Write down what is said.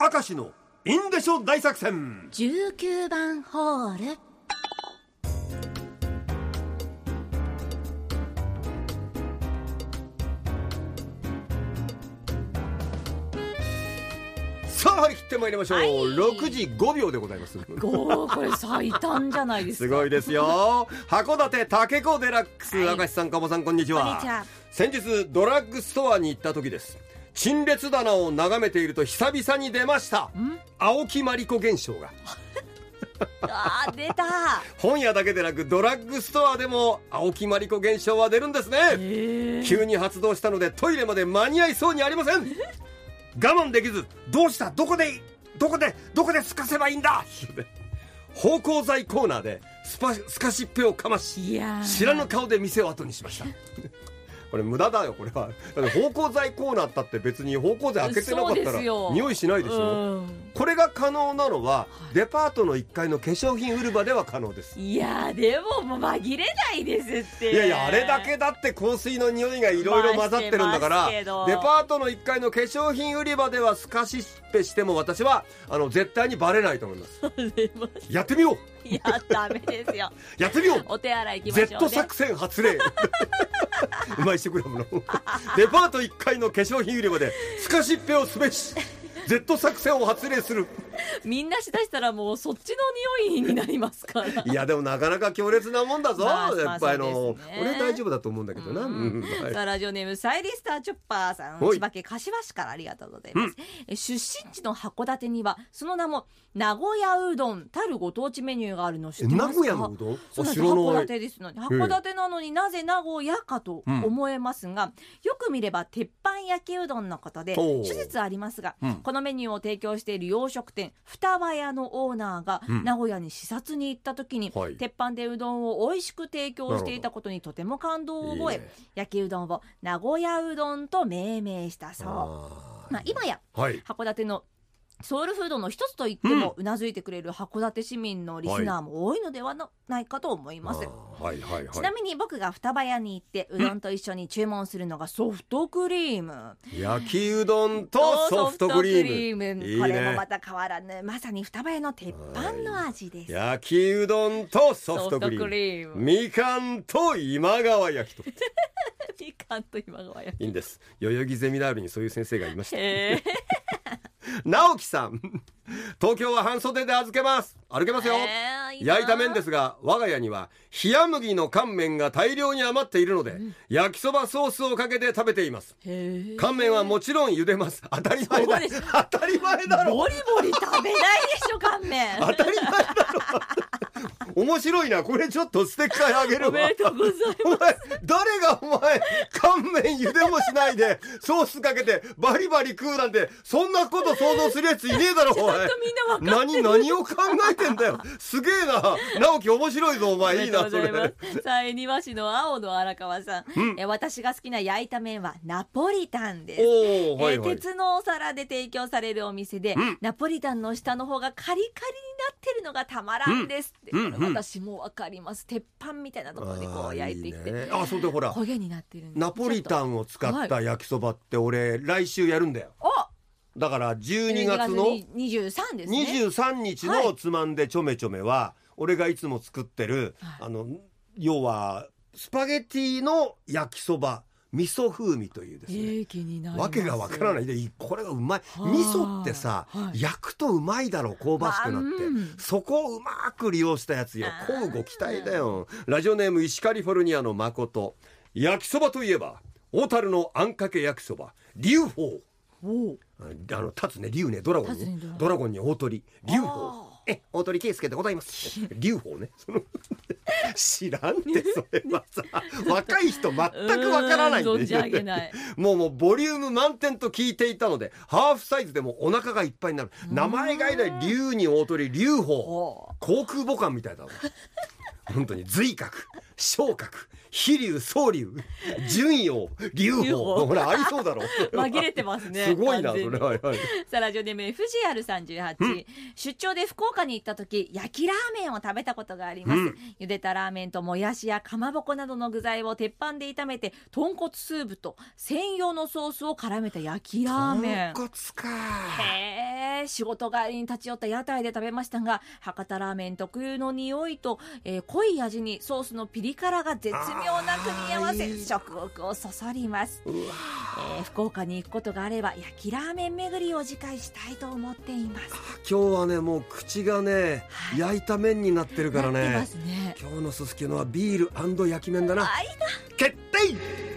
明石のインデショ大作戦。19番ホール。さあ張り切ってまいりましょう、はい。6時5秒でございます。おーこれ最短じゃないですか。すごいですよ。函館竹子デラックス、はい。明石さんかもさんこんにちは。こんにちは。先日ドラッグストアに行った時です陳列棚を眺めていると久々に出ました青木まりこ現象が。あー出た。本屋だけでなくドラッグストアでも青木まりこ現象は出るんですね。え急に発動したのでトイレまで間に合いそうにありません。我慢できずどうした？どこで？どこで？どこですかせばいいんだ？芳香剤コーナーでスパスカシッペをかまし知らぬ顔で店を後にしましたこれ無駄だよこれは。だって芳香剤コーナーったって別に芳香剤開けてなかったら匂いしないでしょ？うん。これが可能なのはデパートの1階の化粧品売り場では可能です。いやーでももう紛れないですって。いやいやあれだけだって香水の匂いがいろいろ混ざってるんだからデパートの1階の化粧品売り場ではスカシッペしても私はあの絶対にバレないと思います。やってみよう。いやダメですよ。やってみよう。お手洗い行きましょう、ね、Z 作戦発令 うまいしてくれもの。デパート1階の化粧品売り場で透かしっぺをすべし Z 作戦を発令する。みんなしだしたらもうそっちの匂いになりますから。いやでもなかなか強烈なもんだぞ、まあやっぱりの、ね俺大丈夫だと思うんだけどな、うんはい。さあラジオネームサイリスターチョッパーさん。はい。千葉県柏市からありがとうございます、え出身地の函館にはその名も名古屋うどんたるご当地メニューがあるの知ってますか？名古屋のうどん？そうなんです。函館ですのに函館なのになぜ名古屋かと思えますが、よく見れば鉄板焼きうどんのことでおう。諸説ありますが、うん。このメニューを提供している洋食店双葉屋のオーナーがうん。名古屋に視察に行った時に、はい。鉄板でうどんを美味しく提供していたことにとても感動を覚え焼きうどんを名古屋うどんと命名したそう。まあ、今やはい。函館のソウルフードの一つと言ってもうなずいてくれる函館市民のリスナーも多いのではないかと思います。あーはいはいはい。ちなみに僕が双葉屋に行ってうどんと一緒に注文するのがソフトクリーム。焼きうどんとソフトクリーム。これもまた変わらぬまさに双葉屋の鉄板の味です。焼きうどんとソフトクリーム。みかんと今川焼きと。みかんと今川焼き。いいんです。代々木ゼミナールにそういう先生がいました。へ直樹さん。東京は半袖で預けます。歩けますよ、えいいな焼いた麺ですが我が家には冷麦の乾麺が大量に余っているので、焼きそばソースをかけて食べています。乾麺はもちろん茹でます。当たり前だ。当たり前だろ。ボリボリ食べないでしょ乾麺。当たり前だろ面白いな。これちょっとステッカーあげるわ。おめでとうございます。お前誰がお前乾麺茹でもしないでソースかけてバリバリ食うなんてそんなこと想像するやついねえだろお前ちゃんとみんな分かって何何を考えてんだよ。すげえな。直樹面白いぞおお前。いいなそれ。さあ、恵庭市の青の荒川さん、え私が好きな焼いた麺はナポリタンです。おおはいはい、えー鉄のお皿で提供されるお店で、ん。ナポリタンの下の方がカリカリになってるのがたまらんですって、うんうんこれ私もわかります。鉄板みたいなところでこう焼いてきて。あーいいね。あそうでほら。焦げになってるナポリタンンを使った焼きそばって俺来週やるんだよ。お！だから12月の23ですね23日のつまんでちょめちょめは俺がいつも作ってるはい。あの要はスパゲティの焼きそば味噌風味というですねえー、わけがわからないでこれがうまい。はあ。味噌ってさ、はい。焼くとうまいだろ香ばしくなって、まあうん。そこをうまく利用したやつよ。あー。交互期待だよ。ラジオネーム石カリフォルニアの誠。焼きそばといえば小樽のあんかけ焼きそば。龍鳳。あの立つね龍ねドラゴンねドラゴン。に大鳥。龍あ鳳え大鳥圭介でございます。龍鳳ね。その知らんってそれはさ。若い人全くわからないんでない。もうもうボリューム満点と聞いていたのでハーフサイズでもお腹がいっぱいになる。名前がいない龍に大鳥龍鳳。お航空母艦みたいだわ本当に髄角昇角飛龍総龍順陽龍龍鳳。鳳ほらありそうだろ。紛れてますね すごいなそれ。はいはい。さあラジオネーム FGR38、出張で福岡に行った時焼きラーメンを食べたことがあります、うん。茹でたラーメンともやしやかまぼこなどの具材を鉄板で炒めて豚骨スープと専用のソースを絡めた焼きラーメン。豚骨か。へえ仕事帰りに立ち寄った屋台で食べましたが博多ラーメン特有の匂いと、えー濃い味にソースのピリ辛が絶妙な組み合わせ食欲をそそります、えー福岡に行くことがあれば焼きラーメン巡りを次回したいと思っています。今日はねもう口がね、はい。焼いた麺になってるからね。ね。今日のすすきのはビール焼き麺だな。決定